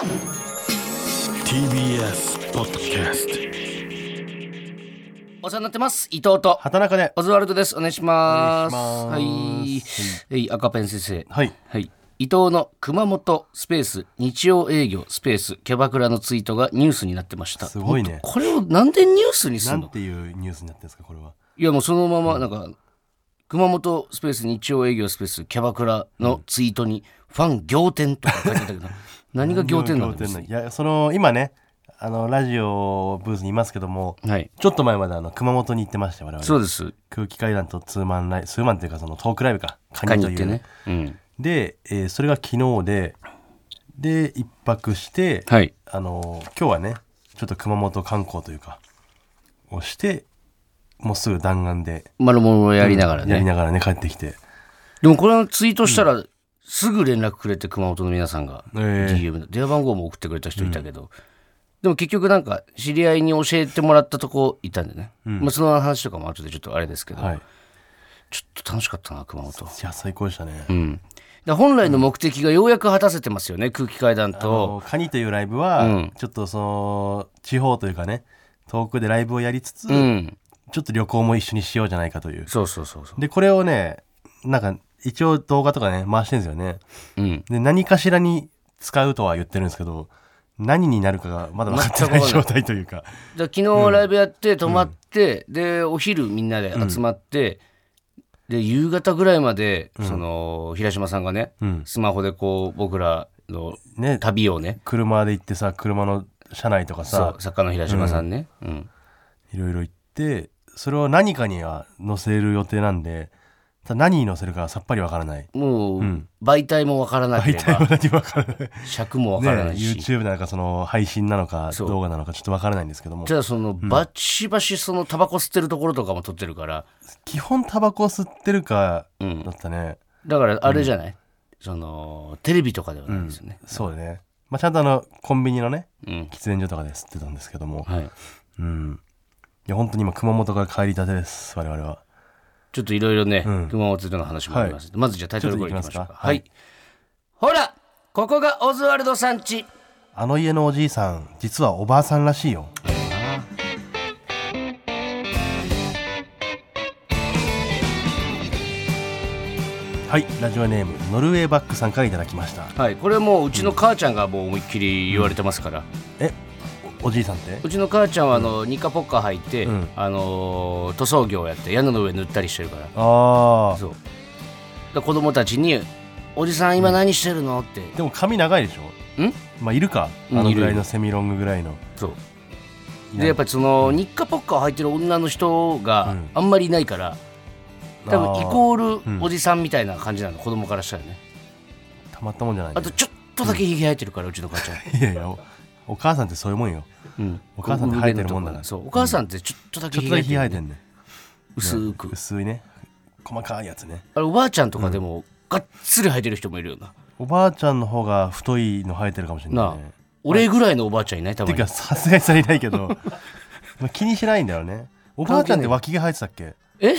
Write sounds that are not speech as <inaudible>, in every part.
TBS ポッドキャストお世話になってます。伊藤と。畑中で。オズワルドです。お願いします。お願いします。はい、はい、赤ペン先生。はい。はい。伊藤の熊本スペース。日曜営業スペース。キャバクラのツイートがニュースになってました。すごいね。これをなんでニュースにすの？なんんていうニュースになってるんですかこれは？いやもうそのままなんか、熊本スペース日曜営業スペースキャバクラのツイートにファン仰天とか書いてあったけど <laughs> 何が仰天なのいやその今ねあのラジオブースにいますけどもはい。ちょっと前まであの熊本に行ってました我々。そうです。空気階段とツーマンライツーマンっていうかそのトークライブかカニというカニってねうん。で、えーそれが昨日でで一泊して、はい。あの今日はねちょっと熊本観光というかをしてもうすぐ弾丸で丸々をやりながらね、やりながらね帰ってきて。でもこれツイートしたら、すぐ連絡くれて熊本の皆さんが、ええ。DM で電話番号も送ってくれた人いたけど、でも結局なんか知り合いに教えてもらったとこいたんでね、まあ、その話とかも後でちょっとあれですけど、はい。いちょっと楽しかったな熊本、や最高でしたね、うん、で本来の目的がようやく果たせてますよね空気階段あとのカニというライブは、うん。ちょっとその地方というかね遠くでライブをやりつつ、うん。ちょっと旅行も一緒にしようじゃないかという。そうそうそうそでこれをねなんか一応動画とかね回してるんですよね。う、うん、で何かしらに使うとは言ってるんですけど何になるかがまだ分かってない状態というか。で昨日ライブやって泊まって、でお昼みんなで集まって、で夕方ぐらいまで、その平島さんがね、うん。スマホでこう僕らのね旅をね。車で行ってさ車の車内とかそさう作家の平島さんね、うん。いろいろ行ってそれを何かには載せる予定なんで何に載せるかはさっぱりわからない。もう、ん。媒体もわからなけれ大体はば何もわからない。尺もわからないね、し、YouTube なのかその配信なのかそう。動画なのかちょっとわからないんですけども。ただそのバチバチそのタバコ吸ってるところとかも撮ってるから。基本タバコ吸ってるかうんだったね、だからあれじゃない、そのテレビとかではないですよね、そうだね、まあ、ちゃんとあのコンビニのねうん。喫煙所とかで吸ってたんですけども。はい、うん。いや本当に今熊本から帰りたてです我々はちょっといろいろね、うん。熊本での話もあります、まずじゃあタイトルコールいきましょうか。ちょっといきますか。はい、ほらここがオズワルドさんちあの家のおじいさん実はおばあさんらしいよ。はい。ラジオネームノルウェーバックさんからいただきました。はい。これはもううちの母ちゃんがもう思いっきり言われてますから、えおおじいさんって？うちの母ちゃんはあの、ニカポッカ履いて、うん。あのー塗装業やって屋根の上塗ったりしてるから。ああそう。で子供たちに「おじさん今何してるの?」って。でも髪長いでしょ？ん？まあいるか？うん。あのぐらいいるのセミロングぐらいの。そう。でやっぱりその、ニッカポッカを履いてる女の人がうん。あんまりいないから、多分イコーうん。ルおじさんみたいな感じなの、子供からしたらね。たまったもんじゃないあとちょっとだけひげ生えてるから、うちの母ちゃん、<laughs> いやいやおお母さんってそういうもんよ。うん、お母さんって生えてるもんだから。そう。お母さんってちょっとだけ生えるてんね薄く、薄いね。細かいやつね。あれおばあちゃんとかでも、がっつり生えてる人もいるよな。おばあちゃんの方が太いの生えてるかもしれないね。俺ぐらいのおばあちゃんいないたてかさすがにそれいないけど。まあ気にしないんだよね。おばあちゃんって脇毛生えてたっけ？え？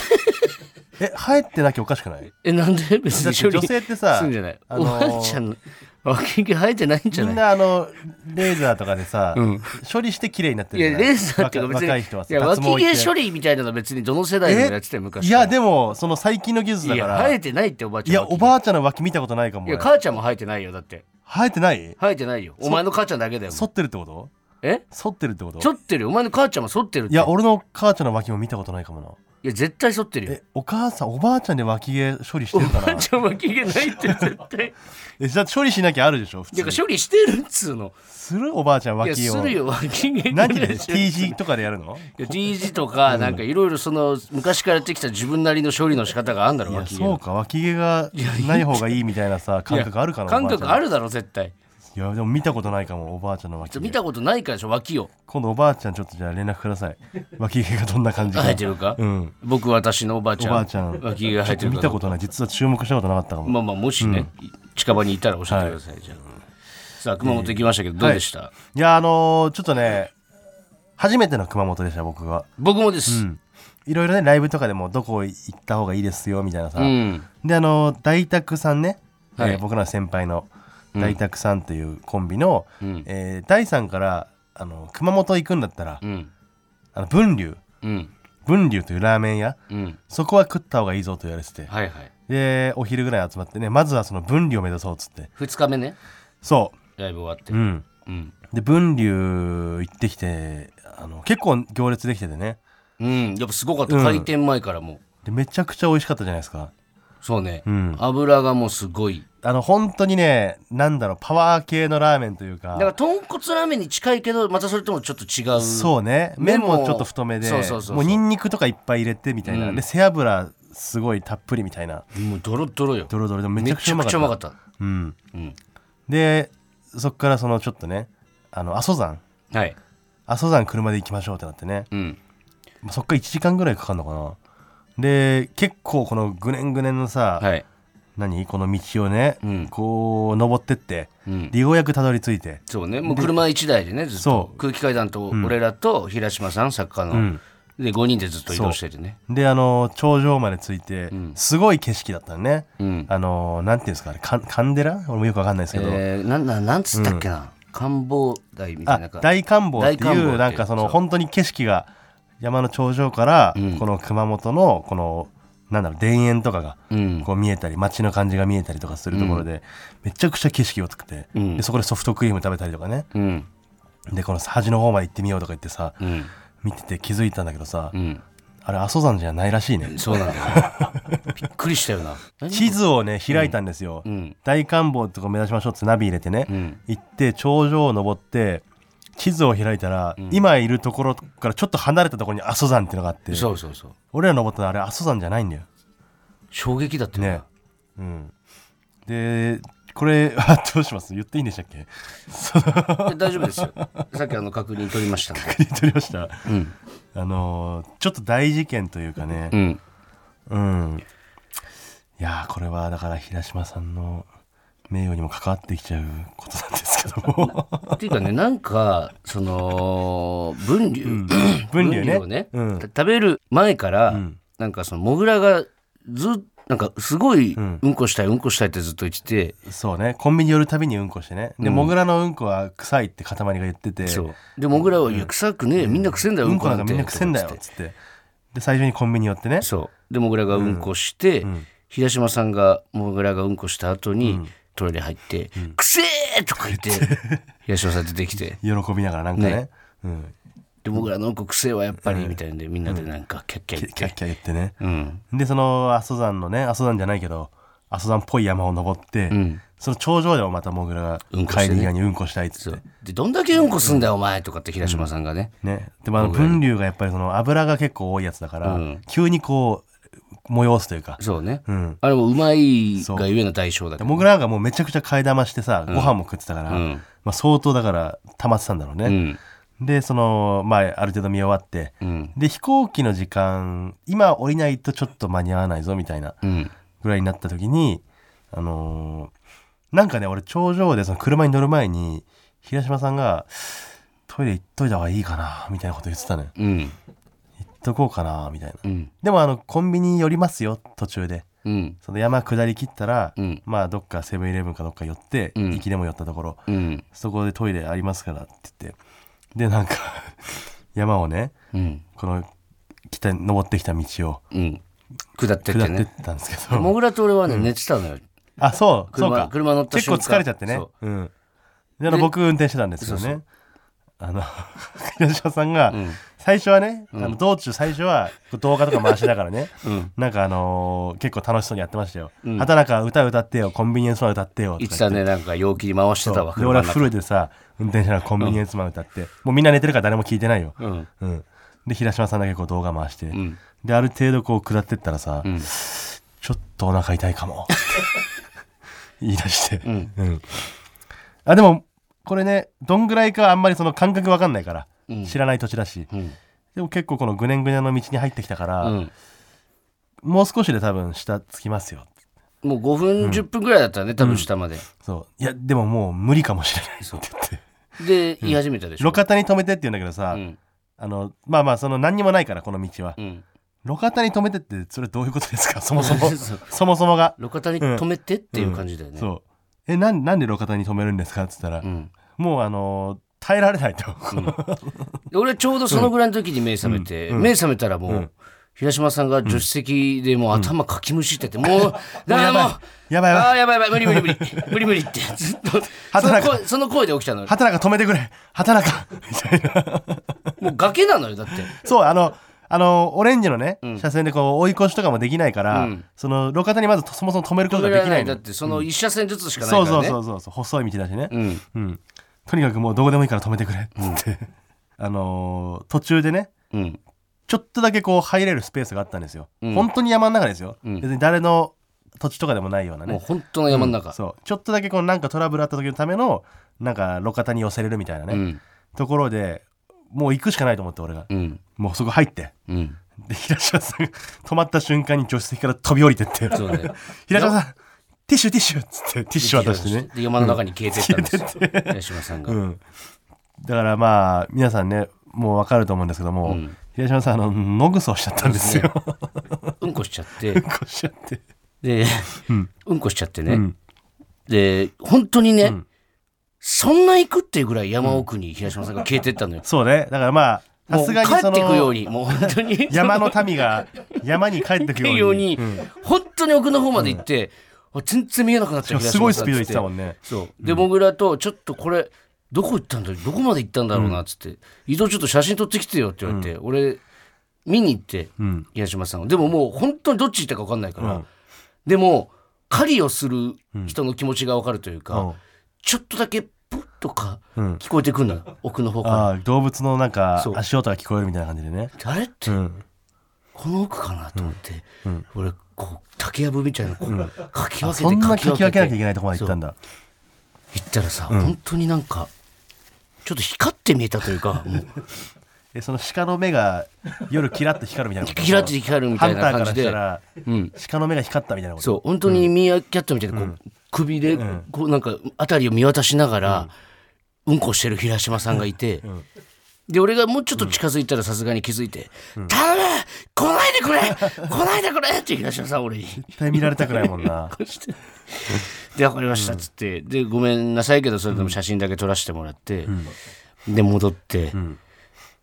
え生えてなきゃおかしくない？えなんで？別に処理性ってさするんじゃない、あのーおばあちゃんの脇毛生えてないんじゃみない？んなあのレーザーとかでさ、うん。処理して綺麗になっていやるじゃない？レーザーっていうか別に若い人はさいや脇脱毛行って。毛処理みたいなの別にどの世代でもやってたよ昔いやでもその最近の技術いだから。や生えてないっておばあちゃんいやおばあちゃんの脇見たことないかもいや俺母ちゃんも生えてないよだって。生えてない？生えてないよ。お前の母ちゃんだけだよ剃ってるってこと？え？剃ってるってこと？剃ってるよ。お前の母ちゃんも剃ってるって。いや俺の母ちゃんの脇も見たことないかもな。いや絶対剃ってるよ。えお母さんおばあちゃんで脇毛処理しておるか <laughs> あちゃん脇毛ないって絶対。<laughs> えじゃあ処理しなきゃあるでしょ普いや通処理してるっつうの。する？おばあちゃんいや脇をするよ脇毛。何？でい T 字とかでやるの？や T 字とかなんかいろいろその昔からやってきた自分なりの処理の仕方があるんだろいや脇毛そうか。脇毛がない方がいいみたいなさ感覚あるかな感覚あるるだろ絶対いやでも見たことないかもおばあちゃんの脇毛。見たことないからでしょ脇を。今度おばあちゃんちょっとじゃあ連絡ください。脇毛がどんな感じか。生えてるか、うん。僕私のおばあちゃんおばあちゃん。脇毛が生えてるかちょっと見たことない。実は注目したことなかったかも、まあまあもしね、近場にいたら教えてください、じゃあ。さあ熊本行きましたけどどうでした、いやあのーちょっとね初めての熊本でした僕が僕もです、うん。いろいろねライブとかでもどこ行った方がいいですよみたいなさ、うん。であの大宅さんね、はい。えー僕らの先輩のうん大沢さんというコンビの、うん。えー第3からあの熊本行くんだったら、うん。あの分流うん。分流というラーメン屋。うん。そこは食った方がいいぞと言われてて。はいはい。でお昼ぐらい集まってねまずはその分流を目指そうっつって。2日目ね。そライブ終わって。ううん。うん。で分流行ってきてあの結構行列できててね。うん。やっぱすごかった。うん。開店前からも。うでめちゃくちゃ美味しかったじゃないですかそうね。うん。油がもうすごい。あの本当にねなんだろうパワー系のラーメンというか。だから豚骨ラーメンに近いけどまたそれともちょっと違う。そうね。麺麺ももちょっと太めでそうそうそうそう。もうニンニクとかいっぱい入れてみたいな、うん。で背脂すごいたっぷりみたいな。もうドロドロよ。ドロドロでもめちめゃくちゃうまかった。うまかった。うん、うん。でそっからそのちょっとねあの阿蘇山。はい。阿蘇山車で行きましょうってなってね、うん。まあそっから1時間ぐらいかかるのかなで結構このぐねんぐねんのさ、はい。何？この道をね、うん。こう登ってってうん。でようやくたどり着いて。そうね。もう車1台でねずっと。空気階段と俺らと平島さん作家の、うん。で5人でずっと移動しててね。であの頂上まで着いて、ん。すごい景色だったのね、うん。あのなんていうんですかあれカンデラ俺もよくわかんないですけど、えー、なんなんなんつったっけな、展望台みたいあな大観望っていう。なんかその本当に景色が山の頂上からうん。この熊本のこのなんだろう田園とかがうん。こう見えたり街の感じが見えたりとかするところでめちゃくちゃ景色良くてうん。でそこでソフトクリーム食べたりとかね。うん。でこの端の方まで行ってみようとか言ってさうん。見てて気づいたんだけどさうん。あれ阿蘇山じゃないらしいね。そうなんだよ <laughs> びっくりしたよな。地図をね開いたんですよ。うん。大観望とこ目指しましょうってナビ入れてねうん。行って頂上を登って地図を開いたら、今いるところからちょっと離れたところに阿蘇山っていうのがあってそうそうそう。俺ら登ったのあれ阿蘇山じゃないんだよ。衝撃だったね。うん。でこれあどうします？言っていいんでしたっけ？大丈夫ですよ。さっきあの確認取りましたんで。言っておりました？うん。あのーちょっと大事件というかね。うん。うん。いやーこれはだから平島さんの名誉にも関わってきちゃうことなんですけども。っていうかねなんかその分流、分流ね。をね、うん。た食べる前から、ん。なんかそのモグラがずっなんかすごいん。うんこしたいうんこしたいってずっと言ってて、そうね。コンビニ寄るたびにうんこしてね。で、モグラのうんこは臭いって塊が言ってて。そう。でモグラは「いや臭くねえみんな臭いんだよ、ううんんこなんんて」こなかみんな臭いんだよっつって。で最初にコンビニ寄ってね。そう。でモグラがうんこして、ん。平島さんがモグラがうんこした後に、トイレ入って「くせえ!」とか言って平島さん出てきて。喜びながらなんかね。ね。うん、でモグラのくせえはやっぱりみたいんでみんなでなんかキャッキャ言って、キャッキャ言ってね。うん。でその阿蘇山のね阿蘇山じゃないけど阿蘇山っぽい山を登って、ん。その頂上でもまたモグラが帰り際にうんこしたいっつって、でどんだけうんこすんだよお前とかって平島さんがね、ね。でもあの分流がやっぱりその油が結構多いやつだから、うん。急にこう催すというか、そうね、うん、あれもうまいがゆえの代償だけど。モグラがもうめちゃくちゃ替え玉してさ、ご飯も食ってたから、うん。まあ、相当だから溜まってたんだろうね、うん。でそのまあある程度見終わって、うん。で飛行機の時間今降りないとちょっと間に合わないぞみたいなうん。ぐらいになった時にあのーなんかね俺頂上でその車に乗る前に平島さんが「トイレ行っといた方がいいかな」みたいなこと言ってたのよ。うん。行っとこうかなみたいな。うん。でもあのコンビニ寄りますよ途中で。うん。その山下り切ったら、うん。まあどっかセブンイレブンかどっか寄って、うん。行きでも寄ったところ。うん。そこでトイレありますからって言って。でなんか山をねうん。この北に登ってきた道をうん。下ってって下ってっねたんですけど、モグラと俺はね、寝てたのよ。あそうそう車か。車乗った結構疲れちゃってね。そう。ん。であので僕運転してたんですよね。そうそう。あの <laughs> 平島さんが、ん最初はね、あの道中最初は動画とか回しながらね、<laughs> うん。なんかあのー結構楽しそうにやってましたよ、うん。畑中歌歌ってよコンビニエンスマン歌ってよとか言って。たねなんか陽気に回してたわで俺は車の中フルでさ運転しながらコンビニエンスマン歌って、もうみんな寝てるから誰も聞いてないよ、うん。うん、で平島さんだけこう動画回して、うん。である程度こう下ってったらさ、うん。ちょっとお腹痛いかも。<laughs> 言い出して、ん。うん。あでもこれねどんぐらいかあんまりその感覚わかんないから、うん知らない土地だし。うん。でも結構このぐねんぐねんの道に入ってきたから、うん。もう少しで多分下つきますよ。もう5分10分ぐらいだったらね多分下まで。そう。いやでももう無理かもしれないって言って。で言い始めたでしょ。路肩に止めてって言うんだけどさ、うん。あのまあまあその何にもないからこの道は、うん。路肩に止めてってそれどういうことですか？<laughs> そもそも。そもそもが。路肩に止めてっていう感じだよね。そう。えなんなんで路肩に止めるんですか?」っつったら、ん。もうあのー耐えられないと、で <laughs> 俺ちょうどそのぐらいの時に目覚めて、目覚めたらもう、平島さんが助手席でもう頭かきむしってて、もう、だからもう、やばい。やばいあーやばいやばい、無理無理無理、無理無理って、<laughs> ずっと、その声その声で起きたのよ。畑中止めてくれ。畑中みたいな。<laughs> もう崖なのよ、だって。そうあのあのオレンジのね、車線でこう追い越しとかもできないから、うん。その路肩にまずそもそも止めることができないのだってその一車線ずつしかないからね。そうそうそうそう。細い道だしね、うん。うん、とにかくもうどこでもいいから止めてくれって、あのー途中でねうん。ちょっとだけこう入れるスペースがあったんですよ、うん。本当に山の中ですよ、うん。別に誰の土地とかでもないようなね。もう本当の山の中。そう。ちょっとだけこうなんかトラブルあった時のためのなんか路肩に寄せれるみたいなね、うん。ところでもう行くしかないと思って俺が、うん。もうそこ入って。うん。で平島さんが止まった瞬間に助手席から飛び降りてって。そうね。<laughs> 平島さんティッシュティッシュっつってティッシュ渡してねで山の中に消えてったんですよ。<laughs> 平島さんが。うん、だからまあ皆さんねもう分かると思うんですけども、うん平島さんあの野ぐそをしちゃったんですよ。うんこしちゃって <laughs> うん、こしちゃって。で、うんうんこしちゃってね。うんで、本当にね、んそんな行くっていうぐらい山奥に平島さんが消えてったのよ。そうねだからまあさすがにそ帰ってくようのに、もう本当に。山の民が山に帰ってくように <laughs> ように、本当に奥の方まで行って、あ全然見えなくなっちゃうすごいスピードで行っってたもんね。そう。で、モグラと、ちょっとこれ、どこ行ったんだどこまで行ったんだろうな、っつって、移動ちょっと写真撮ってきてよって言われて、俺、見に行って、うん。平島さんを。でももう本当にどっち行ったか分かんないから、うん。でも、狩りをする人の気持ちが分かるというか、うん。ちょっとだけ、プッとかうん。聞こえてくるのよ、奥の方から。ああ動物のなんか足音が聞こえるみたいな感じでね。あれって、うん。この奥かなと思って、ん。俺、竹やぶみたいな、こう、かき分けて、そんなかき書き分けなきゃいてけないとこまで行ったんだ。行ったらさ、本当になんか、ちょっと光って見えたというか、<laughs> もう。えその鹿の目が夜キラッと光るみたいな。キラッと光るみたいな感じで。ハンターからしたらうん、鹿の目が光ったみたいなこと？そう、本当にミーアキャットみたいな、こう、首で、こう、なんか、辺りを見渡しながら、うん。こしてる平島さんがいて、で、俺がもうちょっと近づいたらさすがに気づいて、頼む来ないでくれ来ないでくれって平島さん俺。に。絶対見られたくないもんな。<laughs> で、わかりましたっつって、で、ごめんなさいけど、それでも写真だけ撮らせてもらって、で、戻って、で、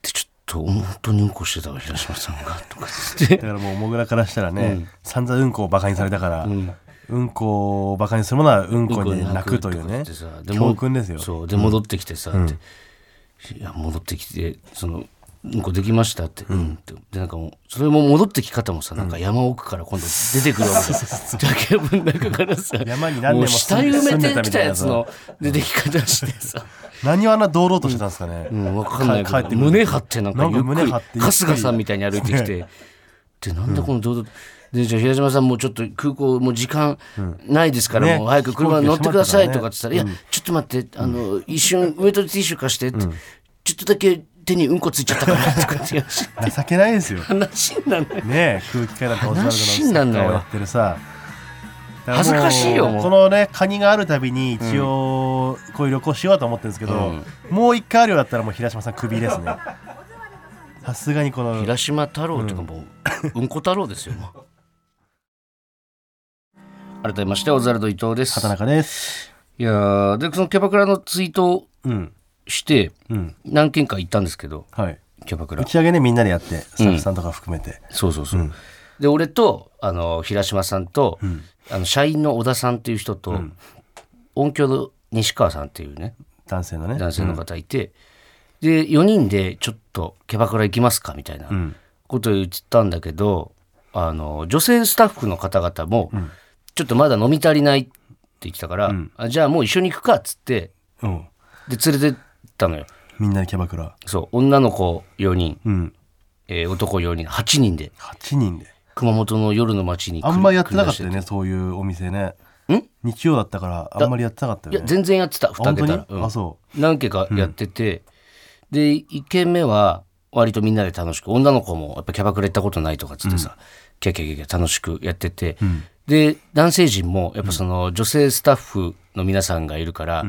ちょっと、本当にうんこしてたわ、平島さんが、とかつって。だ。からもうモグラからしたらね、散々うんこをバカにされたから、うん、こをバカにするものはうんこに泣くというね。でも教訓ですよ。そう。で戻ってきてさ、っていや戻ってきてそのうんこできましたって、うん、ってでなんかもうそれも戻ってき方もさなんか山奥から今度出てくるわけ。だ竹分の中からさ山に何年ももう下埋めてきたやつ。の出てき方してさ、何をあんな堂々としてたんですかね。うん、分かんない。けど胸張ってなんかゆっくり春日さんみたいに歩いてきて、<laughs> でなんだこの堂々とでじゃあ平島さんもうちょっと空港もう時間ないですから、ね。もう早く車に乗ってくださいとかって言ったら、いやちょっと待ってあの一瞬ウエットティッシュ貸してって、ちょっとだけ手にうんこついちゃったからとかって <laughs> 情けないですよ。話になんない。ねえ空気階段とオズワルドの話になんだよサッカーをやってるさ。恥ずかしいよこのねカニがあるたびに一応こういう旅行しようと思ってるんですけど、もう一回あるようだったらもう平島さんクビですね。さすがにこの平島太郎とかもう、うん。こ太郎ですよ改めましてオズワルド伊藤です。畑中です。いやーでそのキャバクラのツイートをうん。してうん。何件か行ったんですけどはい。キャバクラ。打ち上げねみんなでやってスタッフさんとか含めて。そうそうそう、で俺とあの平島さんと、あの社員の小田さんっていう人と、音響の西川さんっていうね男性のね。男性の方いて、で4人でちょっとキャバクラ行きますかみたいなことを言ったんだけど、あの女性スタッフの方々も、ちょっとまだ飲み足りないって言ってたから、あじゃあもう一緒に行くかっつってうん。で連れてったのよ。みんなでキャバクラ。そう。女の子4人、うん。えー男4人。8人で。8人で。熊本の夜の街にあんまりやってなかったよね、そういうお店ね。ん？日曜だったから、あんまりやってなかったいや。全然やってた。2本当に？桁ら、うん。あ、そ何軒かやってて、で1軒目は割とみんなで楽しく女の子もやっぱキャバクラ行ったことないとかっつってさ、キャキャキャキャ楽しくやってて、で男性陣もやっぱその女性スタッフの皆さんがいるから、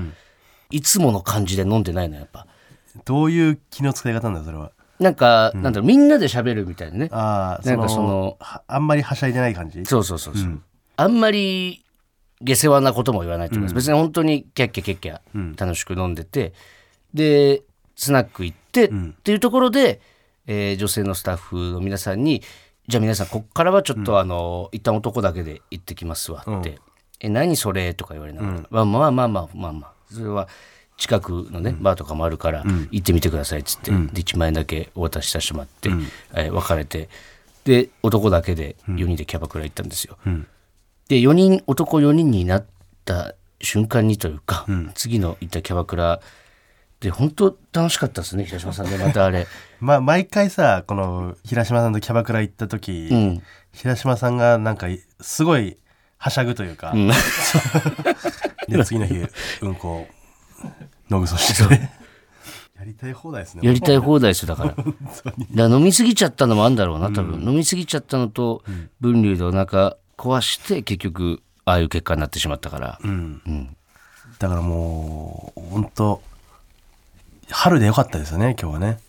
いつもの感じで飲んでないのやっぱ。う。どういう気の使い方なんだよ、それは？なんか、なんだろうみんなで喋るみたいなね。ああ、なんかそのはあんまりはしゃいでない感じ？そうそうそうそう、あんまり下世話なことも言わないというか、別に本当にキャッキャキャッキャ楽しく飲んでて、でスナック行って、っていうところで、えー女性のスタッフの皆さんに「じゃあ皆さんこっからはちょっと、あの一旦男だけで行ってきますわ」って「え何それ?」とか言われながら、まあまあまあまあまあまあ。それは近くのね、バーとかもあるから行ってみてくださいっつって、で1万円だけお渡しさせてもらって、えー別れて。で男だけで4人でキャバクラ行ったんですよ。で4人男4人になった瞬間にというか、次の行ったキャバクラで本当楽しかったですね平島さんね <laughs> またあれ。まあ毎回さこの平島さんとキャバクラ行った時、うん。平島さんがなんかすごいはしゃぐというか、ん。<laughs> で次の日うんこのぐそしてね。<laughs> やりたい放題ですねやりたい放題ですよだから。だ飲み過ぎちゃったのもあるんだろうな多分、飲み過ぎちゃったのと、分流でお腹壊して結局ああいう結果になってしまったから、うん。だからもう本当春でよかったですよね今日はね。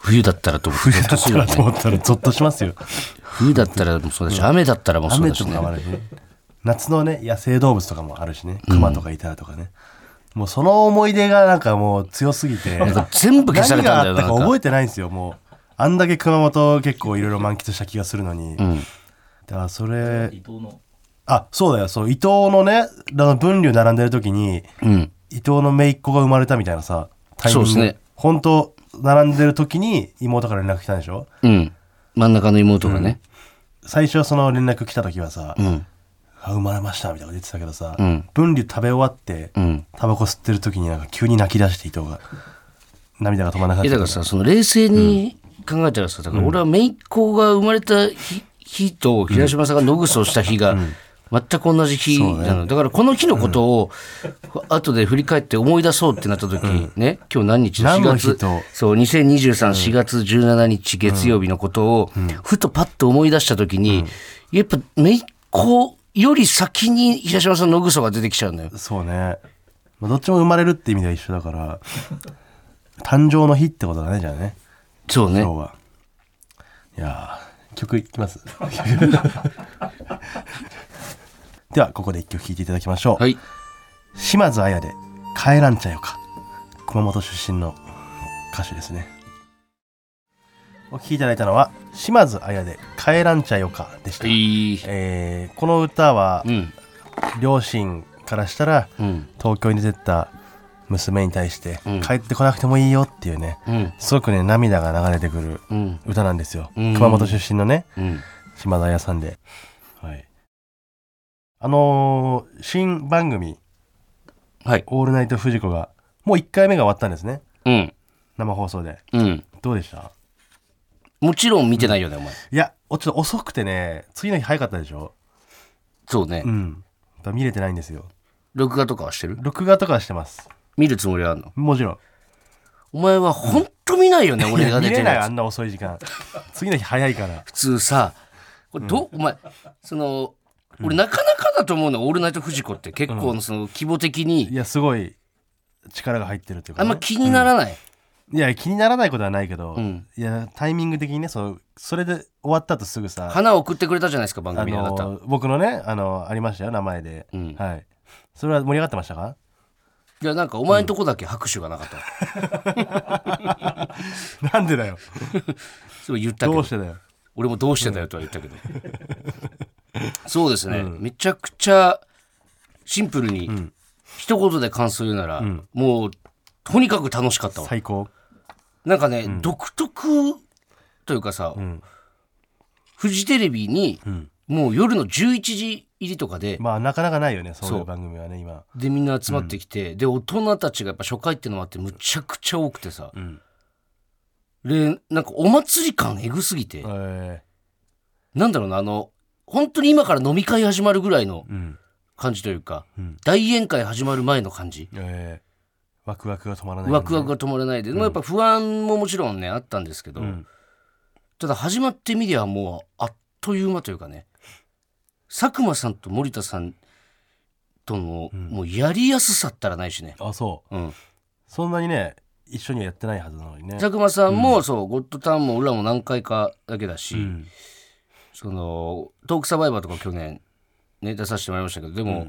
冬だったらと冬だったらと思ったらゾッとしますよ。冬だったらもそうだし、雨だったらもそう雨だしね。とかもあるしね。夏のね野生動物とかもあるしね。熊とかいたらとかね、もうその思い出がなんかもう強すぎて。なんか全部消されたんだよ何があったかなんか。覚えてないんですよもう。あんだけ熊本結構いろいろ満喫した気がするのに、ん。だからそれあそうだよ。そう伊藤のねあの分流並んでる時にうん。伊藤の姪っ子が生まれたみたいなさタイミングそうですね。本当並んでる時に妹から連絡来たんでしょ？うん。真ん中の妹がね。最初その連絡来た時はさ、うん。あ生まれましたみたいなこと言ってたけどさ、うん。分離食べ終わって、うん。タバコ吸ってる時になんか急に泣き出して伊藤が涙が止まらなかったえだからさその冷静に考えたらさだから俺は姪っ子が生まれた日日と平島さんが野ぐそをした日が全く同じ日なの、だからこの日のことを後で振り返って思い出そうってなった時にね、今日何日何の4月そう20234月17日月曜日のことをふとパッと思い出した時に、やっぱ姪っ子より先に平島さんの野ぐそが出てきちゃうのよ。そうね、まあ、どっちも生まれるって意味では一緒だから誕生の日ってことだねじゃあね。そうね。今日は。いやー曲いきます？<laughs> ではここで一曲聴いていただきましょう、はい。島津綾で「帰らんちゃよか」熊本出身の歌手ですね。お聴きいただいたのは島津綾で「帰らんちゃよか」でした、いい。えーこの歌はうん。両親からしたらうん。東京に出てった娘に対してうん。帰ってこなくてもいいよっていうねうん。すごくね涙が流れてくるうん。歌なんですよ、うん。熊本出身のねうん。島田屋さんで。はいあのー新番組はい「オールナイトフジコ」がもう1回目が終わったんですね。うん。生放送で。うん。どうでした？もちろん見てないよね、お前。いやおちょっと遅くてね次の日早かったでしょ？そうね。う。ん。やっぱ見れてないんですよ。録画とかはしてる？録画とかはしてます。見るつもりはあるの？もちろん。お前はほんと見ないよね、俺が出てるやつ。ないあんな遅い時間。次の日早いから。普通さ、これど、お前、その、俺なかなかだと思うの、オールナイトフジコって結構のその規模的いに、やすごい力が入ってるっていうか、ね、あんま気にならない。いや気にならないことはないけど、うん。いやタイミング的にねそのそれで終わった後すぐさ花を送ってくれたじゃないですか、番あ組であなた。の僕のねあのありましたよ名前で、うん。はい。それは盛り上がってましたか？いや、なんかお前んとこだけ拍手がなかった。なんでだよ。<laughs> そう言ったけど。どうし、てだよ。俺もどうしてだよとは言ったけど。<laughs> そうですね、めちゃくちゃシンプルに、一言で感想言うなら、もう、とにかく楽しかったわ。最高。なんかね、独特というかさ、ん。フジテレビに、ん。もう夜の11時入りとかで、まあなかなかないよねそういそう。う番組はね今。でみんな集まってきて、で大人たちがやっぱ初回っていうのもあってむちゃくちゃ多くてさ、ん。でなんかお祭り感えぐすぎて、えなんだろうなあの本当に今から飲み会始まるぐらいの感じというか、うん。大宴会始まる前の感じ、えーワクワクが止まらない、ワクワクが止まらないで、でもやっぱ不安ももちろんねあったんですけど、ん。ただ始まってみりゃもうあっという間というかね佐久間さんと森田さんとの、もうやりやすさったらないしね、あそう。うん、そんなにね一緒にはやってないはずなのにね。佐久間さんも、そうゴッドタウンも俺らも何回かだけだし、うんそのトークサバイバーとか去年ね出させてもらいましたけどでも、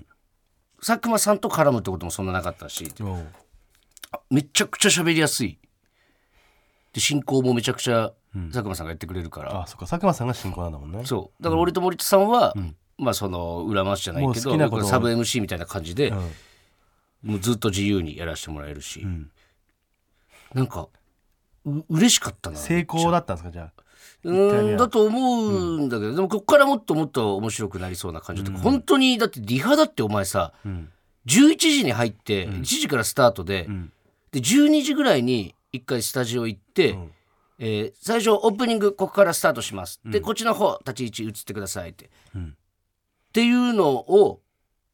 佐久間さんと絡むってこともそんななかったしめちゃくちゃ喋りやすい。で進行もめちゃくちゃ佐久間さんがやってくれるから、あそっか。佐久間さんが進行なんだもんね。そう。だから俺と森田さんは、まあその裏回しじゃないけどサブ MC みたいな感じで、ん。もうずっと自由にやらせてもらえるし、ん。なんかう嬉しかったな成功だったんですかじゃあうんだと思うんだけど、でもここからもっともっと面白くなりそうな感じで、本当にだってリハだってお前さ、ん。11時に入って1時からスタートで、ん。で12時ぐらいに1回スタジオ行って、ん。えー最初オープニングここからスタートします、でこっちの方立ち位置移ってくださいって、ん。っていうのを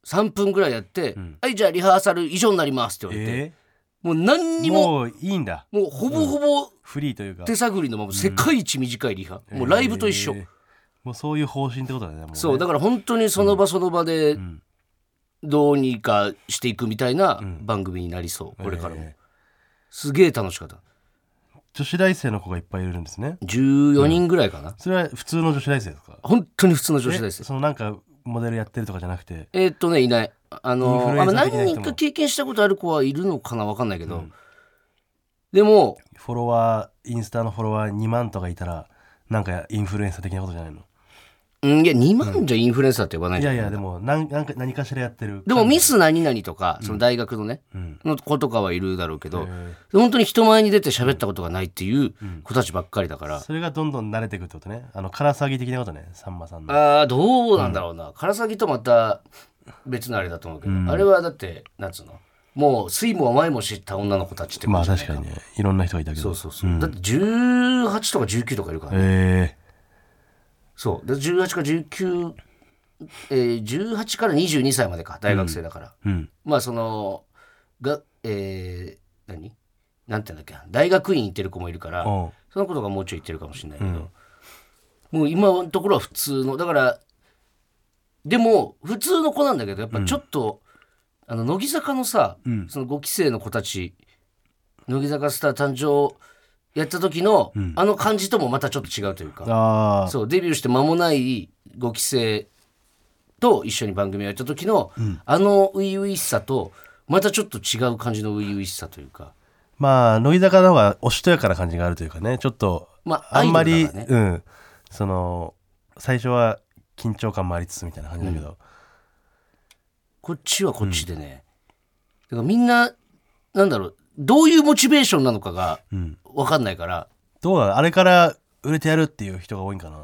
3分ぐらいやって、はいじゃあリハーサル以上になりますって言われて、えもう何ーにももういいんだ。もうほぼほぼフリーというか。手探りのまま世界一短いリハ、もうライブと一緒、えー。もうそういう方針ってことだねもうね。そうだから本当にその場その場でどうにかしていくみたいな番組になりそうこれからも。えすげえ楽しかった。女子大生の子がいっぱいいるんですね。14人ぐらいかな。それは普通の女子大生ですか？本当に普通の女子大え生そのなんかモデルやってるとかじゃなくて。えーっとねいない。あの何人か経験したことある子はいるのかな分かんないけど。でもフォロワーインスタのフォロワー2万とかいたらなんかインフルエンサー的なことじゃないの？うんいや2万じゃインフルエンサーって呼ばないんじゃないいやいやでもなんなんか何かしらやってるでもミス何々とかその大学のねん。の子とかはいるだろうけどー。本当に人前に出て喋ったことがないっていう子たちばっかりだから。それがどんどん慣れていくってことね。あのカラサギ的なことね。さんまさんの。ああどうなんだろうな、カラサギとまた別のあれだと思うけど、あれはだってなんつうの？もう水も甘いも知った女の子たちってこまあ確かにね。いろんな人がいたけど。そうそうそう、だって18とか19とかいるからね、えそう。で18から19、えー、18から22歳までか大学生だから、えうん。まあそのがえー、何？なんていうんだっけ？大学院行ってる子もいるから、うん。その子とかもうちょい行ってるかもしれないけど、もう今のところは普通のだからでも普通の子なんだけどやっぱちょっと、あの乃木坂のさ、ん。その5期生の子たち乃木坂スター誕生やった時の、あの感じともまたちょっと違うというか。そうデビューして間もない5期生と一緒に番組をやった時の、あの初々しさとまたちょっと違う感じの初々しさというか。まあ乃木坂の方がおしとやかな感じがあるというかね。ちょっとまああんまり、アイドルだからね。うん。その最初は緊張感もありつつみたいな感じだけど、こっちはこっちでね、だからみんななんだろうどういうモチベーションなのかが分かんないから、どうなのあれから売れてやるっていう人が多いんかな。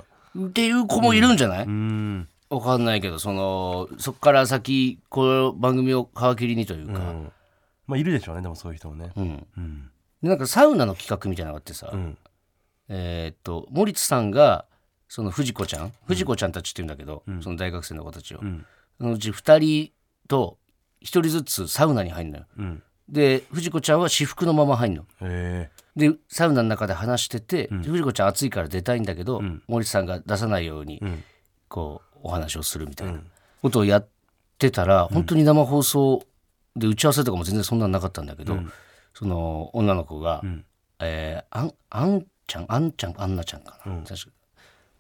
っていう子もいるんじゃない、うん。分かんないけどそのそっから先この番組を皮切りにというか、うん。まあいるでしょうねでもそういう人もね。うん。うん。でなんかサウナの企画みたいなのがあってさ、うん。えーっと森津さんがその藤子ちゃん？藤子ちゃんたちって言うんだけど、その大学生の子たちを、ん。そのうち2人と1人ずつサウナに入るのよ。うんで藤子ちゃんは私服のまま入るの。へでサウナの中で話してて、藤子ちゃん暑いから出たいんだけど、森津さんが出さないように、ん。こうお話をするみたいなことをやってたら、本当に生放送で打ち合わせとかも全然そんなんなかったんだけど、その女の子が、えーあんあんちゃんあんちゃんあんなちゃん。かな、確か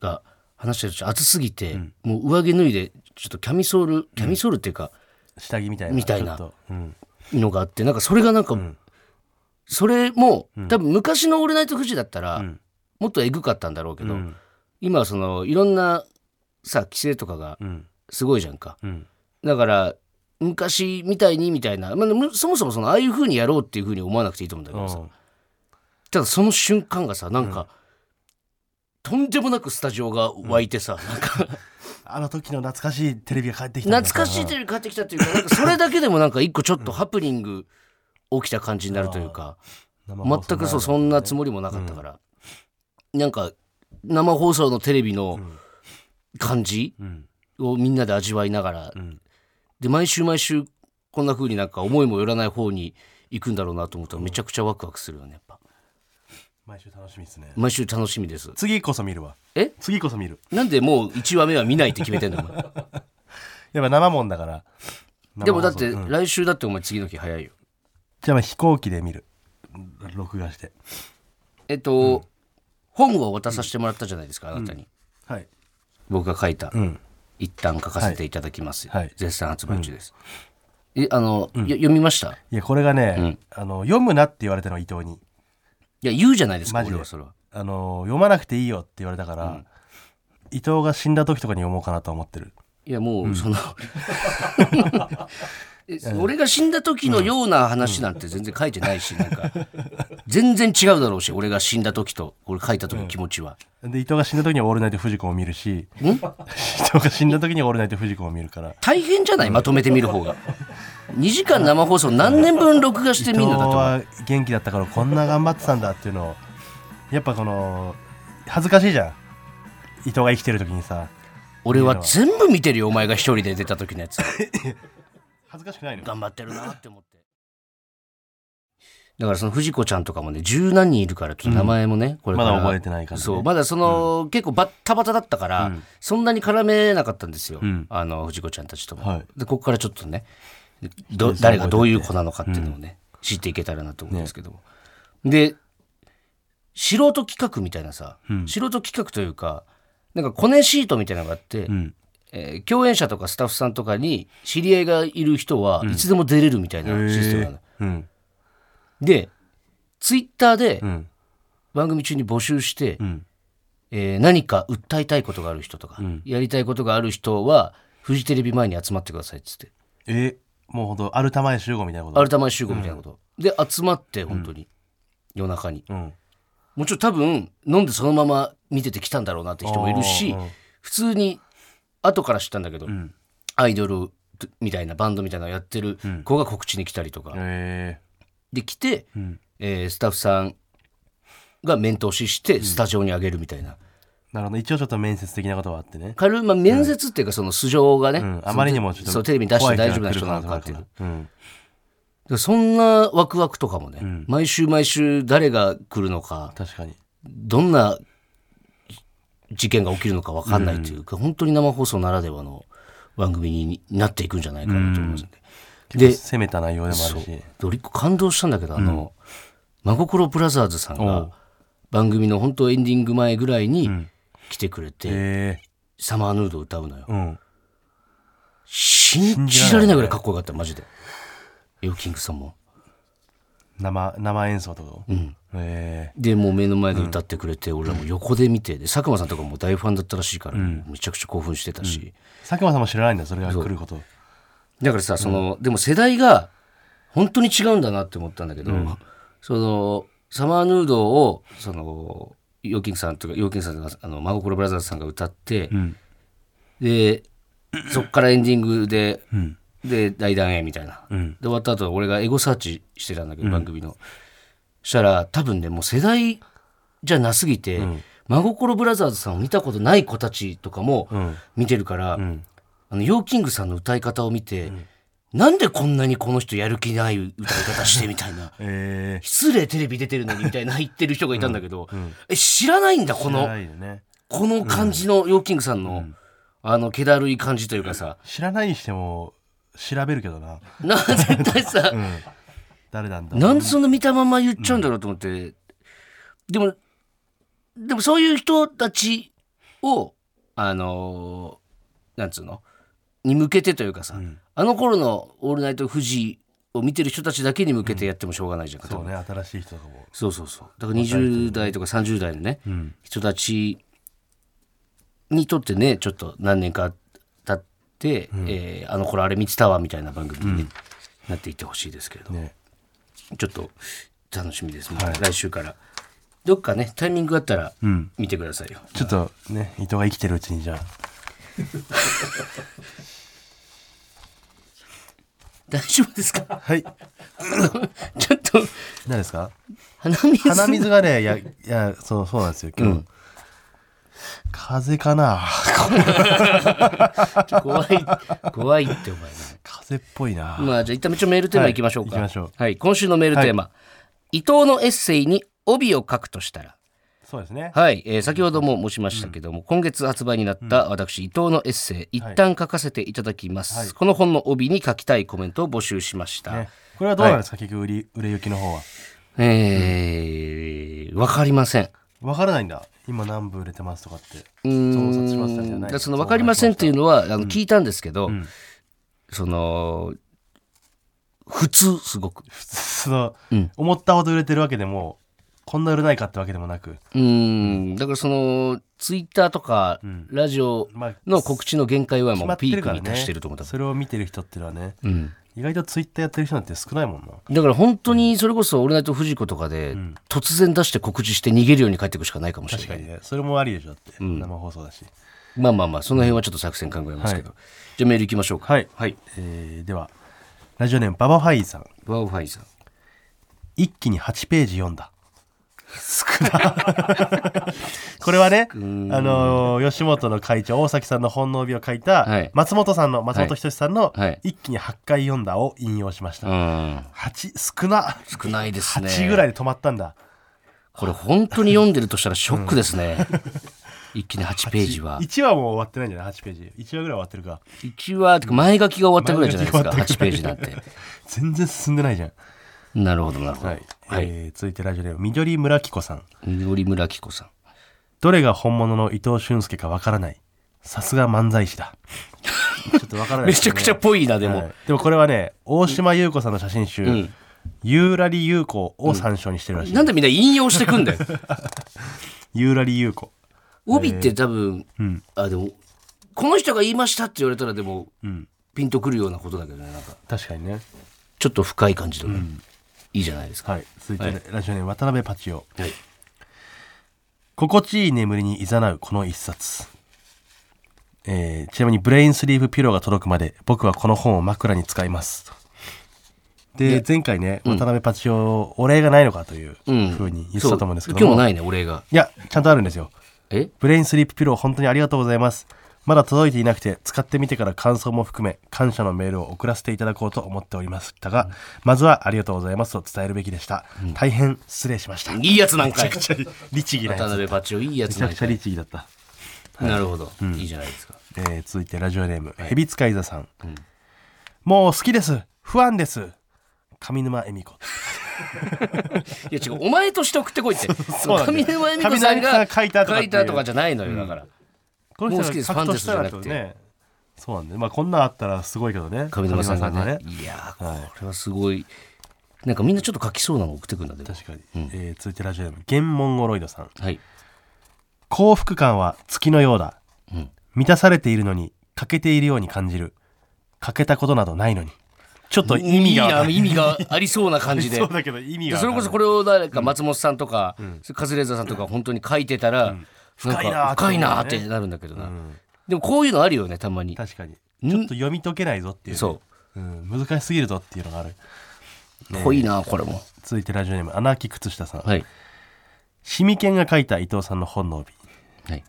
が話してるうち暑すぎて、もう上着脱いでちょっとキャミソールキャミソールっていうか、え下着みたいなみたいな。うんのがあってなんかそれがなんか、それも多分昔の「オールナイトフジ」だったら、ん。もっとエグかったんだろうけど、うん。今はそのいろんなさ規制とかがうん。すごいじゃんか。うん。だから昔みたいにみたいな、まあ、むそもそもそのああいう風にやろうっていう風に思わなくていいと思うんだけどさ、うん。ただその瞬間がさなんか、とんでもなくスタジオが湧いてさ、なんかあの時の懐かしいテレビが帰ってきた懐かしいテレレビ帰ってきたっていうかなんかそれだけでもなんか一個ちょっとハプニング起きた感じになるというか、全くそうそんなつもりもなかったから、なんか生放送のテレビの感じうん。をみんなで味わいながら、ん。で毎週毎週こんな風になんか思いもよらない方に行くんだろうなと思ったらめちゃくちゃワクワクするよねやっぱ毎週楽しみですね。毎週楽しみです。次こそ見るわ。え？次こそ見る。なんでもう1話目は見ないって決めてんの？お前。<laughs> やっぱ生もんだから。でもだってうん。来週だってお前次の日早いよ。じゃあまあ飛行機で見る。録画して。えっと、本を渡させてもらったじゃないですかあなたに、はい。僕が書いた、うん。一旦書かせていただきます、はい。はい絶賛発売中です、えあの、よ読みました？いやこれがね、あの読むなって言われたの伊藤にいや言うじゃないですかマジで。俺はそれは。あの読まなくていいよって言われたから、伊藤が死んだ時とかに読もうかなと思ってる。いやもうその、<laughs> え俺が死んだ時のような話なんて全然書いてないし、なんか全然違うだろうし俺が死んだ時と俺書いた時の気持ちは、で伊藤が死んだ時に「オールナイトフジコン」を見るし <laughs> 伊藤が死んだ時に「オールナイトフジコン」を見るから。大変じゃない？まとめて見る方が2時間生放送何年分録画してみんなだとは元気だったからこんな頑張ってたんだっていうのをやっぱこの恥ずかしいじゃん。伊藤が生きてる時にさ。俺は全部見てるよお前が一人で出た時のやつ。<laughs> 恥ずかしくないの頑張ってるなって思って。だからその藤子ちゃんとかもね十何人いるからちょっと名前もね、これから。まだ覚えてないからね。そうまだその、結構バッタバタだったから、うん。そんなに絡めなかったんですよ、うん。あの藤子ちゃんたちとも、はい。でここからちょっとねど誰がどういう子なのかっていうのをね、知っていけたらなと思うんですけど。も、で素人企画みたいなさ、うん。素人企画というかなんかコネシートみたいなのがあって、うん。えー共演者とかスタッフさんとかに知り合いがいる人はいつでも出れるみたいなシステムなの、うん。でツイッターでうん。番組中に募集して、うん。えー何か訴えたいことがある人とか、うん。やりたいことがある人はフジテレビ前に集まってくださいっつって。えもうほんとアルタ前集合みたいなこと。アルタ前集合みたいなこと、で集まって本当に、夜中に。うん。もちろん多分飲んでそのまま見てて来たんだろうなって人もいるし、うん普通に後から知ったんだけど、うん。アイドルみたいなバンドみたいなのやってる子が告知に来たりとか、えで来て、ーうん。えースタッフさんが面通ししてスタジオに上げるみたいな、なるほど。一応ちょっと面接的なことはあってね。軽い、まあ、面接っていうかその素性がね、うん。あまりにもちょっとそうテレビに出して大丈夫な人なのかっていう。うん。でそんなワクワクとかもね、ん。毎週毎週誰が来るのか確かに。どんな事件が起きるのか分かんないというか、本当に生放送ならではの番組になっていくんじゃないかなと思いますん。で。で結構攻めた内容でもあるし。で俺一個感動したんだけど、あの真心ブラザーズさんが番組の本当エンディング前ぐらいにん来てくれて、え。サマーヌードを歌うのよ。ー、うん。信じられない。ぐらいかっこよかった。マジで。エオキングさんも。生生演奏と？かを、んえ。でもう目の前で歌ってくれて、俺らも横で見てで佐久間さんとかも大ファンだったらしいから、めちゃくちゃ興奮してたし、ー、佐久間さんも知らないんだそれが来ること。だからさその、でも世代が本当に違うんだなって思ったんだけど、そのサマーヌードをそのヨーキングさんとかヨーキングさんとかあの真心ブラザーズさんが歌って、うん。でそっからエンディングで、うん。で大団円みたいな、うん。で終わった後俺がエゴサーチしてたんだけど、番組の。そしたら多分ねもう世代じゃなすぎて、真心ブラザーズさんを見たことない子たちとかもうん。見てるから、ん。あのヨーキングさんの歌い方を見て、なんでこんなにこの人やる気ない歌い方してみたいな。<laughs> え失礼テレビ出てるのにみたいな言ってる人がいたんだけど、え知らないんだこー、のね。この感じのヨーキングさんの、あの気だるい感じというかさ、知らないにしても調べるけどな、な絶対さ、<laughs> うん、誰なんだなんでそんな見たまま言っちゃうんだろうと思って、でもでもそういう人たちをあのーなんつうの？に向けてというかさ、あの頃の「オールナイトフジ」を見てる人たちだけに向けてやってもしょうがないじゃんか、そうね新しい人とかもそう。そうそう。だから20代とか30代のね、ん人たちにとってねちょっと何年か経って、えーあの頃あれ見てたわみたいな番組に、ねなっていってほしいですけれども、ね。ちょっと楽しみです、また来週から。どっかねタイミングがあったらん。見てくださいよ、ちょっとね伊藤が生きてるうちにじゃあ <laughs> 大丈夫ですか？はい。<laughs> ちょっと。何ですか？鼻水。鼻水がねいやいやそうそうなんですよ。今日、風邪かな？<laughs> 怖い怖いってお前。ね風邪っぽいな、まあじゃあ一旦一応メールテーマい。きましょうか。はい行きましょう。はい、今週のメールテーマ、伊藤のエッセイに帯を書くとしたら。そうですね。はい、えー先ほども申しましたけども、今月発売になった私伊藤のエッセイ、一旦書かせていただきます、この本の帯に書きたいコメントを募集しました。ね。これはどうなんですか、結局売り売れ行きの方は。えーわかりません。わからないんだ。今何部売れてますとかって。うー増刷しましたんその分かりませんっていうのはあの聞いたんですけど、ん。その普通すごく。その、うん。思ったほど売れてるわけでもこんな売れないかってわけでもなく。うーん。だからそのツイッターとかん。ラジオまあの告知の限界はもうピークに達してると思った、それを見てる人っていうのはねうん、意外とツイッターやってる人なんて少ないもんな。だから本当にそれこそ「オールナイトフジコ」とかでん。突然出して告知して逃げるように帰っていくしかないかもしれない。確かにね。それもありでしょだって、ん。生放送だし。まあまあまあその辺はちょっと作戦考えますけど、はじゃあメールいきましょうか。はい、はい。えーではラジオネームババファイさん。バオファイさん。一気に8ページ読んだ少なこれはねあのー吉本の会長大崎さんの本の帯を書いたはい。松本さんの松本人志さんのはい。一気に8回読んだを引用しました、うん。8少な。少ないですね。8ぐらいで止まったんだ。これ本当に読んでるとしたらショックですね、<laughs> 一気に8ページは。1話も終わってないんじゃない？8ページ。1話ぐらい終わってるか。1話前書きが終わったぐらいじゃないですか。前書き8ページなんて。全然進んでないじゃんなるほどなるほど。ははい。い、えー続いてラジオネーム緑村紀子さん。緑村紀子さん。どれが本物の伊藤俊介かわからない。さすが漫才師だ。<laughs> ちょっとわからないめちゃくちゃぽいなでも、はい。でもこれはね大島優子さんの写真集ん「ユーラリ優子」を参照にしてるらしい、なんでみんな引用してくんだよ。ユーラリ優子帯って多分、ん。あでもこの人が言いましたって言われたらでもうん。ピンとくるようなことだけどねなんか。確かにね。ちょっと深い感じとか、いいじゃないですか、はい。続いて、ラジオネーム渡辺パチオ。はい。心地いい眠りに誘うこの一冊、えーちなみにブレインスリープピローが届くまで僕はこの本を枕に使います。で前回ね、渡辺パチオお礼がないのかといううんふうに言ってたと思うんですけどう。今日もないねお礼が。いやちゃんとあるんですよ。え？ブレインスリープピロー本当にありがとうございますまだ届いていなくて使ってみてから感想も含め感謝のメールを送らせていただこうと思っておりましたが、まずはありがとうございます。と伝えるべきでした、大変失礼しました。いいやつなんかい。律儀な渡やつ。辺パチオいいやめちゃくちゃ律儀だった。なるほど、いいじゃないですか。えー続いてラジオネーム、ヘビ使い座さん、もう好きです。不安です。上沼恵美子。いや違う。お前として送ってこいって。<laughs> 上沼恵美子さんが書いたとかじゃないのよだから、この人もう好きです。ファンですじゃなねそうなんでまあこんなんあったらすごいけどね。上沼さんがね。上いやこれはすごい。なんかみんなちょっと書きそうなの送ってくるんだでも確かに、えー続いてラジオネームゲンモンゴロイドさん。はい。幸福感は月のようだ、うん。満たされているのに欠けているように感じる。欠けたことなどないのに。ちょっと意味が意味がありそうな感じで。<laughs> そうだけど意味でがそれこそこれを誰か松本さんとか、カズレーザーさんとか本当に書いてたら、なん。か深いなーって深いなーってなるんだけどな、でもこういうのあるよねたまに。確かに。ちょっと読み解けないぞっていうね、そう。うん、難しすぎるぞっていうのがある。濃いなーこれも。続いてラジオネーム穴あき靴下さん、はい。シミケンが書いた伊藤さんの本の帯。はい。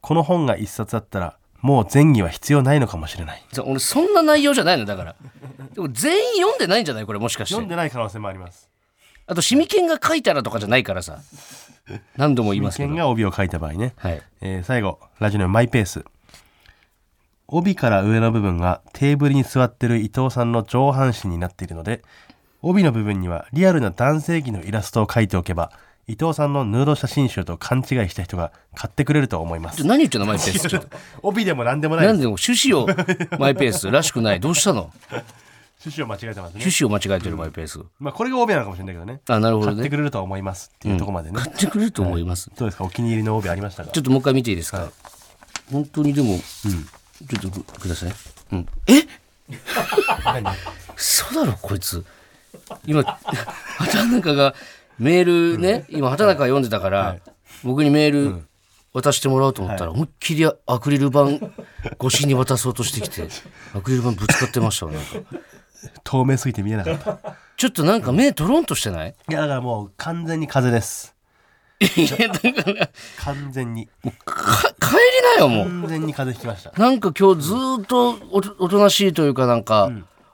この本が一冊あったらもう前儀は必要ないのかもしれない。じゃ俺そんな内容じゃないのだから。でも全員読んでないんじゃないこれもしかし読んてでない可能性もありますあとシミケンが書いたらとかじゃないからさ。何度も言いシミますけど。ケンが帯を書いた場合ね、はい。えー最後ラジオネームマイペース。帯から上の部分がテーブルに座ってる伊藤さんの上半身になっているので帯の部分にはリアルな男性器のイラストを描いておけば伊藤さんのヌード写真集と勘違いした人が買ってくれると思います。何言ってんのマイペース。<laughs> 帯でも何でもないです。なんでも趣旨をマイペース。らしくない。どうしたの？趣旨を間違えてますね。趣旨を間違えてるマイペース。まあこれが帯なのかもしれないけどね。あなるほどね。買ってくれると思いますっていうところまでね、買ってくれると思います、どうですか？お気に入りの帯ありましたか？ちょっともう一回見ていいですか、はい。本当にでも、ちょっとくください、うん、え？嘘だろこいつ。今畑中がメールね、今畑中が読んでたから、僕にメール渡してもらおうと思ったら、思いっきりアクリル板越しに渡そうとしてきてアクリル板ぶつかってましたわなんか透明すぎて見えなかった。<laughs> ちょっとなんか目トロンとしてない？いやだからもう完全に風邪です。いやだから。完全に。か帰りなよもう。完全に風邪ひきました。なんか今日ずーっとおとおとなしいというかなんか、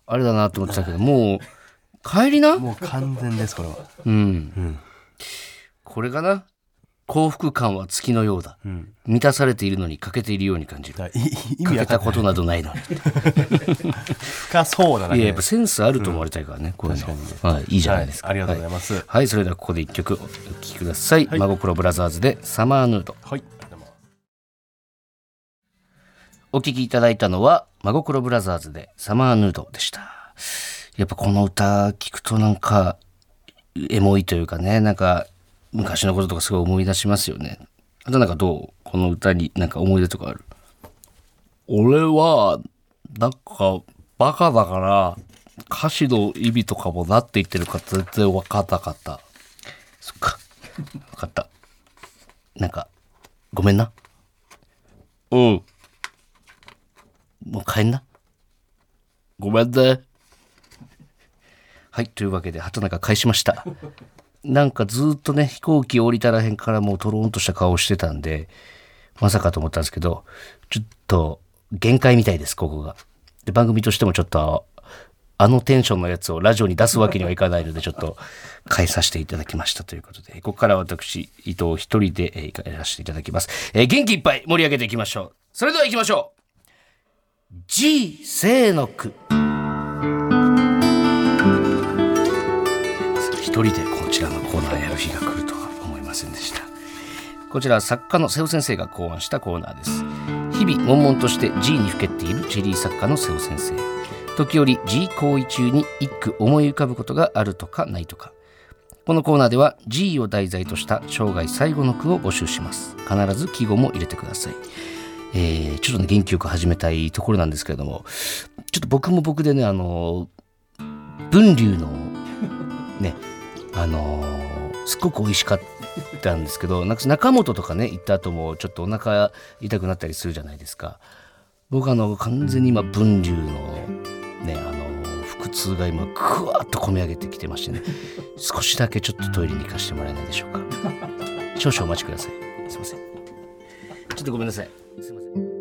あれだなと思ってたけどもう帰りな？もう完全ですこれは。うん、これかな？幸福感は月のようだ、満たされているのに欠けているように感じる。欠けたことなどないのに深そうだないややっぱセンスあると思われたいからね、こういうの、はい、いいじゃないですか、はいありがとうございます。はい、はいそれではここで一曲お聴きください、真心ブラザーズでサマーヌード。はいお聴きいただいたのは真心ブラザーズでサマーヌードでした。やっぱこの歌聞くとなんかエモいというかねなんか昔のこととかすごい思い出しますよね。あとなんかどう？この歌になんか思い出とかある？俺はなんかバカだから歌詞の意味とかも何て言ってるか全然分かんなかった。そっか。分かった。なんかごめんな。うん。もう帰んな。ごめんね。はい、というわけで、畑中返しました。なんかずっとね、飛行機降りたらへんからもうトローンとした顔してたんで、まさかと思ったんですけど、ちょっと限界みたいです、ここが。で、番組としてもちょっと、あのテンションのやつをラジオに出すわけにはいかないので、ちょっと変えさせていただきましたということで、ここから私、伊藤一人でえーやらせていただきます。えー元気いっぱい盛り上げていきましょう。それでは行きましょう G 生の句一人でちらのコーナーやる日が来るとは思いませんでした。こちらは作家の瀬尾先生が考案したコーナーです。日々悶々として G にふけっているチェリー作家の瀬尾先生。時折 G 行為中に一句思い浮かぶことがあるとかないとか。このコーナーでは G を題材とした生涯最後の句を募集します。必ず記号も入れてください。えーちょっとね元気よく始めたいところなんですけれども。ちょっと僕も僕でねあの文流のねあのすっごく美味しかったんですけどなんか中本とかね行った後もちょっとお腹痛くなったりするじゃないですか。僕あの完全に今文流のねあの腹痛が今ぐわっと込み上げてきてましてね。<laughs> 少しだけちょっとトイレに行かせてもらえないでしょうか。少々お待ちください。すいません。ちょっとごめんなさい。すいません。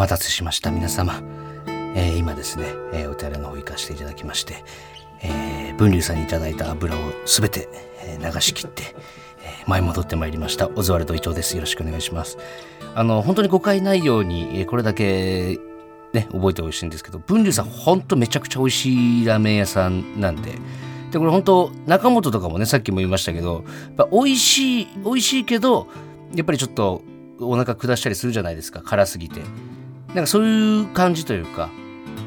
待たせしました。皆様、えー今ですね、えーお手洗いの方行かせていただきまして、えー文流さんにいただいた油をすべて、え流し切って、えー前戻ってまいりました。オズワルド伊藤です。よろしくお願いします。あの本当に誤解ないように、えこれだけね覚えてほしいんですけど文流さん本当めちゃくちゃ美味しいラーメン屋さんなんででこれ本当中本とかもねさっきも言いましたけどやっぱ美味しい美味しいけどやっぱりちょっとお腹下したりするじゃないですか。辛すぎて。なんかそういう感じというか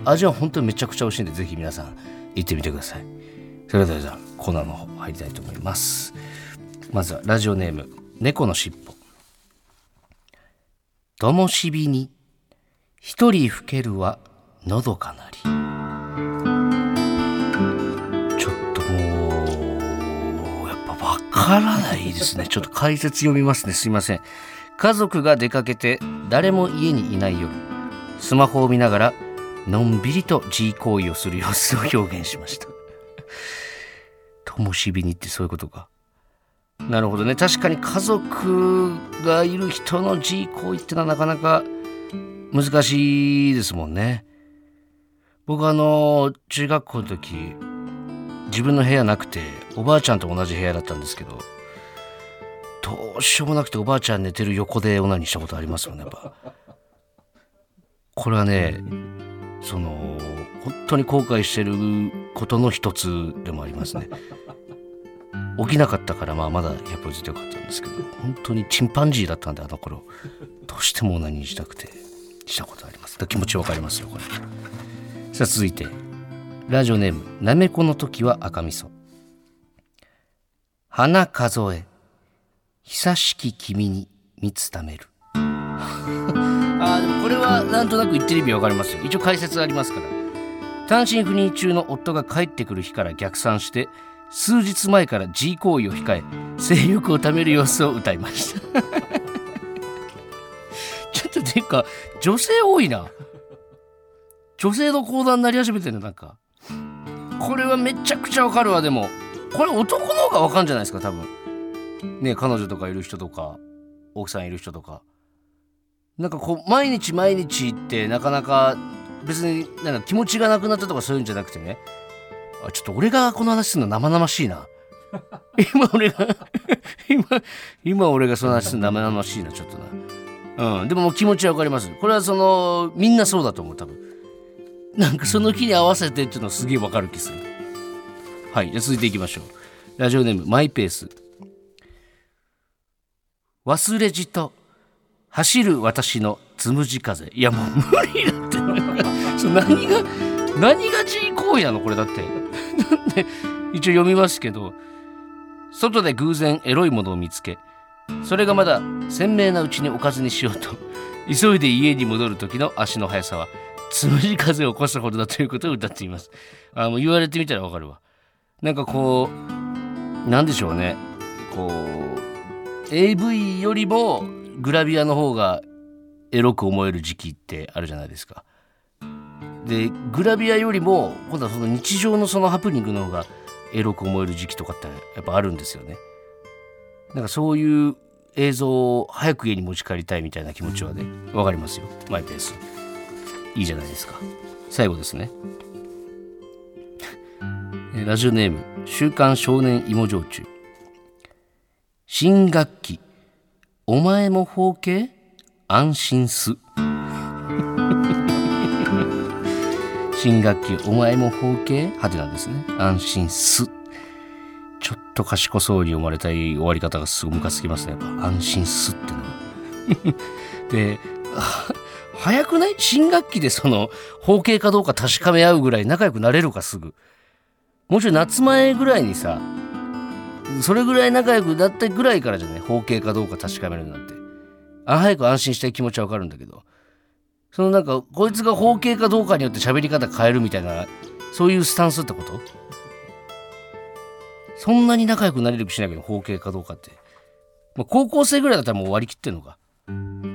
味は本当にめちゃくちゃ美味しいんでぜひ皆さん行ってみてください。それではじゃあコーナーの方入りたいと思います。まずはラジオネーム猫のしっぽ。ともしびに一人吹けるはのどかなり。ちょっともうやっぱわからないですね。ちょっと解説読みますね。すいません。家族が出かけて誰も家にいない夜。スマホを見ながらのんびりと G 行為をする様子を表現しました。灯火にってそういうことか。なるほどね。確かに家族がいる人の G 行為ってのはなかなか難しいですもんね。僕あの中学校の時自分の部屋なくておばあちゃんと同じ部屋だったんですけどどうしようもなくておばあちゃん寝てる横でオナニーしたことありますもんねやっぱ。これはねその本当に後悔してることの一つでもありますね。<laughs> 起きなかったからまあまだ100歩ずつよかったんですけど本当にチンパンジーだったんであの頃。どうしてもオナニーしたくてしたことあります。気持ちわかりますよこれ。さあ続いて。ラジオネームなめこの時は赤味噌。花数え久しき君に蜜ためる <laughs> あでもこれはなんとなく言ってる意味わかりますよ。一応解説ありますから。単身赴任中の夫が帰ってくる日から逆算して数日前から G 行為を控え性欲をためる様子を歌いました。<laughs> ちょっとていうか女性多いな。女性の講談になり始めてるねなんか。これはめちゃくちゃわかるわでも。これ男の方がわかるんじゃないですか多分。ね彼女とかいる人とか奥さんいる人とか。なんかこう毎日毎日ってなかなか別になんか気持ちがなくなったとかそういうんじゃなくてね。あちょっと俺がこの話するの生々しいな。<laughs> 今俺が今今俺がその話するの生々しいなちょっとな。うんでももう気持ちはわかります。これはそのみんなそうだと思う多分。なんかその日に合わせてっていうのすげえわかる気する。はいじゃあ続いていきましょう。ラジオネームマイペース。忘れじと走る私のつむじ風。いやもう無理だって。何が何が G 行為なのこれだって。一応読みますけど外で偶然エロいものを見つけそれがまだ鮮明なうちにおかずにしようと急いで家に戻る時の足の速さはつむじ風を起こすほどだということを歌っています。あもう言われてみたらわかるわ。なんかこうなんでしょうね。こう AV よりもグラビアの方がエロく思える時期ってあるじゃないですか。でグラビアよりも今度はその日常のそのハプニングの方がエロく思える時期とかってやっぱあるんですよね。なんかそういう映像を早く家に持ち帰りたいみたいな気持ちはねわかりますよ。マイペース。いいじゃないですか。最後ですね。ラジオネーム「週刊少年芋焼酎」新学期。お前も包茎安心す。新学期お前も包茎はてなんですね。安心す。ちょっと賢そうに読まれたい終わり方がすごいムカつきますねやっぱ安心すってのは。で早くない？新学期でその包茎かどうか確かめ合うぐらい仲良くなれるかすぐ。もうちょい夏前ぐらいにさそれぐらい仲良くなったぐらいからじゃね包茎かどうか確かめるなんて。あ早く安心したい気持ちはわかるんだけど。そのなんかこいつが包茎かどうかによって喋り方変えるみたいなそういうスタンスってこと？そんなに仲良くなれる気しないけど包茎かどうかって、まあ、高校生ぐらいだったらもう割り切ってんのか。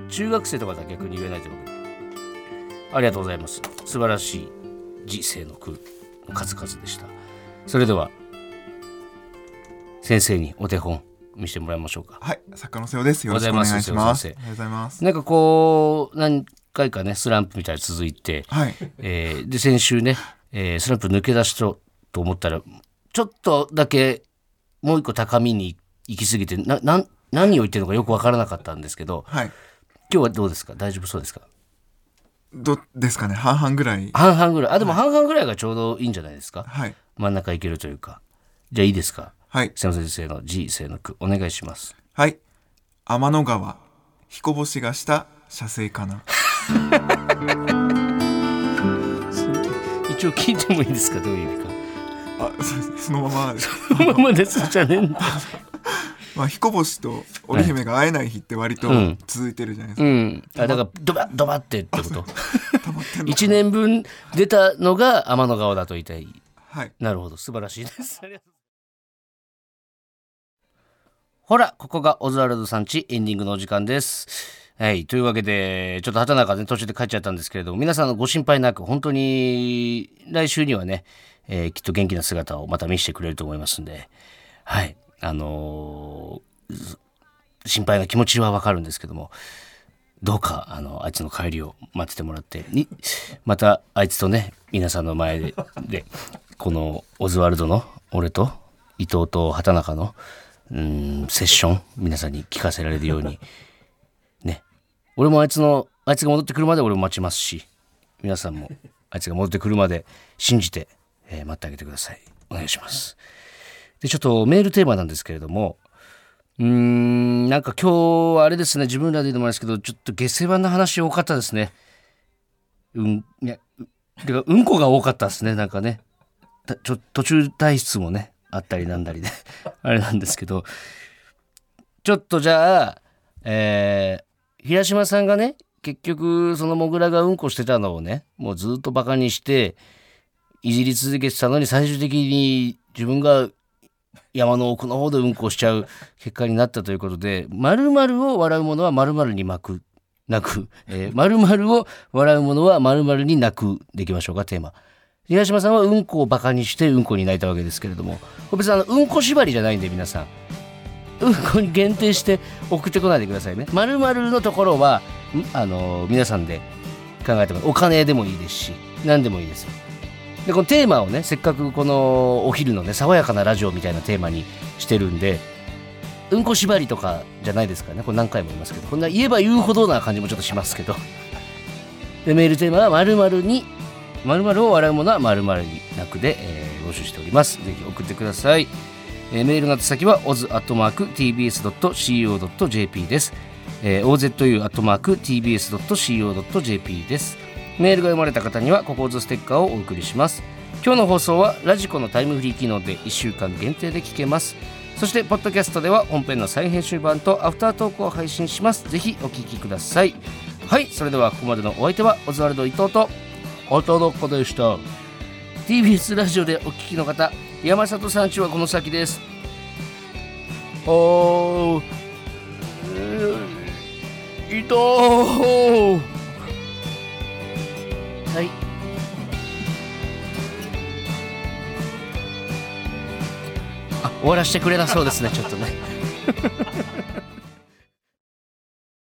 中学生とかだったら逆に言えないと思うけど。ありがとうございます。素晴らしい人生の句の数々でした。それでは先生にお手本見せてもらいましょうか。はい、作家の瀬尾です。よろしくお願いします。おはようございます。ありがとうございます。なんかこう何回かねスランプみたいに続いて、はい、えーで先週ね、えースランプ抜け出しとと思ったらちょっとだけもう一個高みに行き過ぎてななん何を言ってるのかよく分からなかったんですけどはい、今日はどうですか？大丈夫そうですか？どうですかね、半々ぐらい。半々ぐらい。あでも半々ぐらいがちょうどいいんじゃないですか？はい、真ん中いけるというか。じゃあいいですか？はい、瀬野先生の G 生の句お願いします。はい。天の川、彦星がした射精かな。<laughs> 一応聞いてもいいですか？どういう意味か？あ、そのままです。そのままですじゃねえんだ。<laughs> まあ、彦星と織姫が会えない日って割とうん。続いてるじゃないですか。うん。あだからドバッドバってってこと？<laughs> 溜まってんのか1年分出たのが天の川だと言いたい。はい、なるほど。素晴らしいです。ありがとうほらここがオズワルドさんちエンディングのお時間です。はいというわけでちょっと畑中ね途中で帰っちゃったんですけれども皆さんのご心配なく本当に来週にはね、えーきっと元気な姿をまた見せてくれると思いますんではいあのー心配な気持ちはわかるんですけどもどうかあのあいつの帰りを待っててもらってにまたあいつとね皆さんの前ででこのオズワルドの俺と伊藤と畑中のうんセッション皆さんに聞かせられるように。<laughs> ね。俺もあいつのあいつが戻ってくるまで俺も待ちますし皆さんもあいつが戻ってくるまで信じて、えー待ってあげてください。お願いします。でちょっとメールテーマなんですけれどもうーん、なんか今日、あれですね、自分らで言うのもあれですけど、ちょっと下世話な話多かったですね。うん、いや、うてか、うんこが多かったですね、なんかね。途中退出もね、あったりなんだりで、<laughs> あれなんですけど、ちょっとじゃあ、えー、平島さんがね、結局、そのモグラがうんこしてたのをね、もうずっとバカにして、いじり続けてたのに、最終的に自分が山の奥の方でうんこしちゃう結果になったということで「〇〇を笑うものは〇〇に巻く」泣く「えー、を笑うものは〇〇に泣く」でいきましょうかテーマ。東島さんはうんこをバカにしてうんこに泣いたわけですけれども。別にあのうんこ縛りじゃないんで皆さん。うんこに限定して送ってこないでくださいね。〇〇のところはあの皆さんで考えてもお金でもいいですし何でもいいですよ。でこのテーマをねせっかくこのお昼のね爽やかなラジオみたいなテーマにしてるんでうんこ縛りとかじゃないですからね。これ何回も言いますけど。こんな言えば言うほどな感じもちょっとしますけど。でメールテーマは〇〇に〇〇を笑うものは〇〇になくで、えー募集しております。ぜひ送ってください、えーメールの宛先は oz.tbs.co.jp です、えー ozu.tbs.co.jp です。メールが読まれた方にはココーズステッカーをお送りします。今日の放送はラジコのタイムフリー機能で1週間限定で聞けます。そしてポッドキャストでは本編の再編集版とアフタートークを配信します。ぜひお聞きください。はいそれではここまでのお相手はオズワルド伊藤と音の子でした。TBS ラジオでお聞きの方山里さんちはこの先です。おー。えー伊藤はい。あ終わらせてくれなそうですねちょっとね。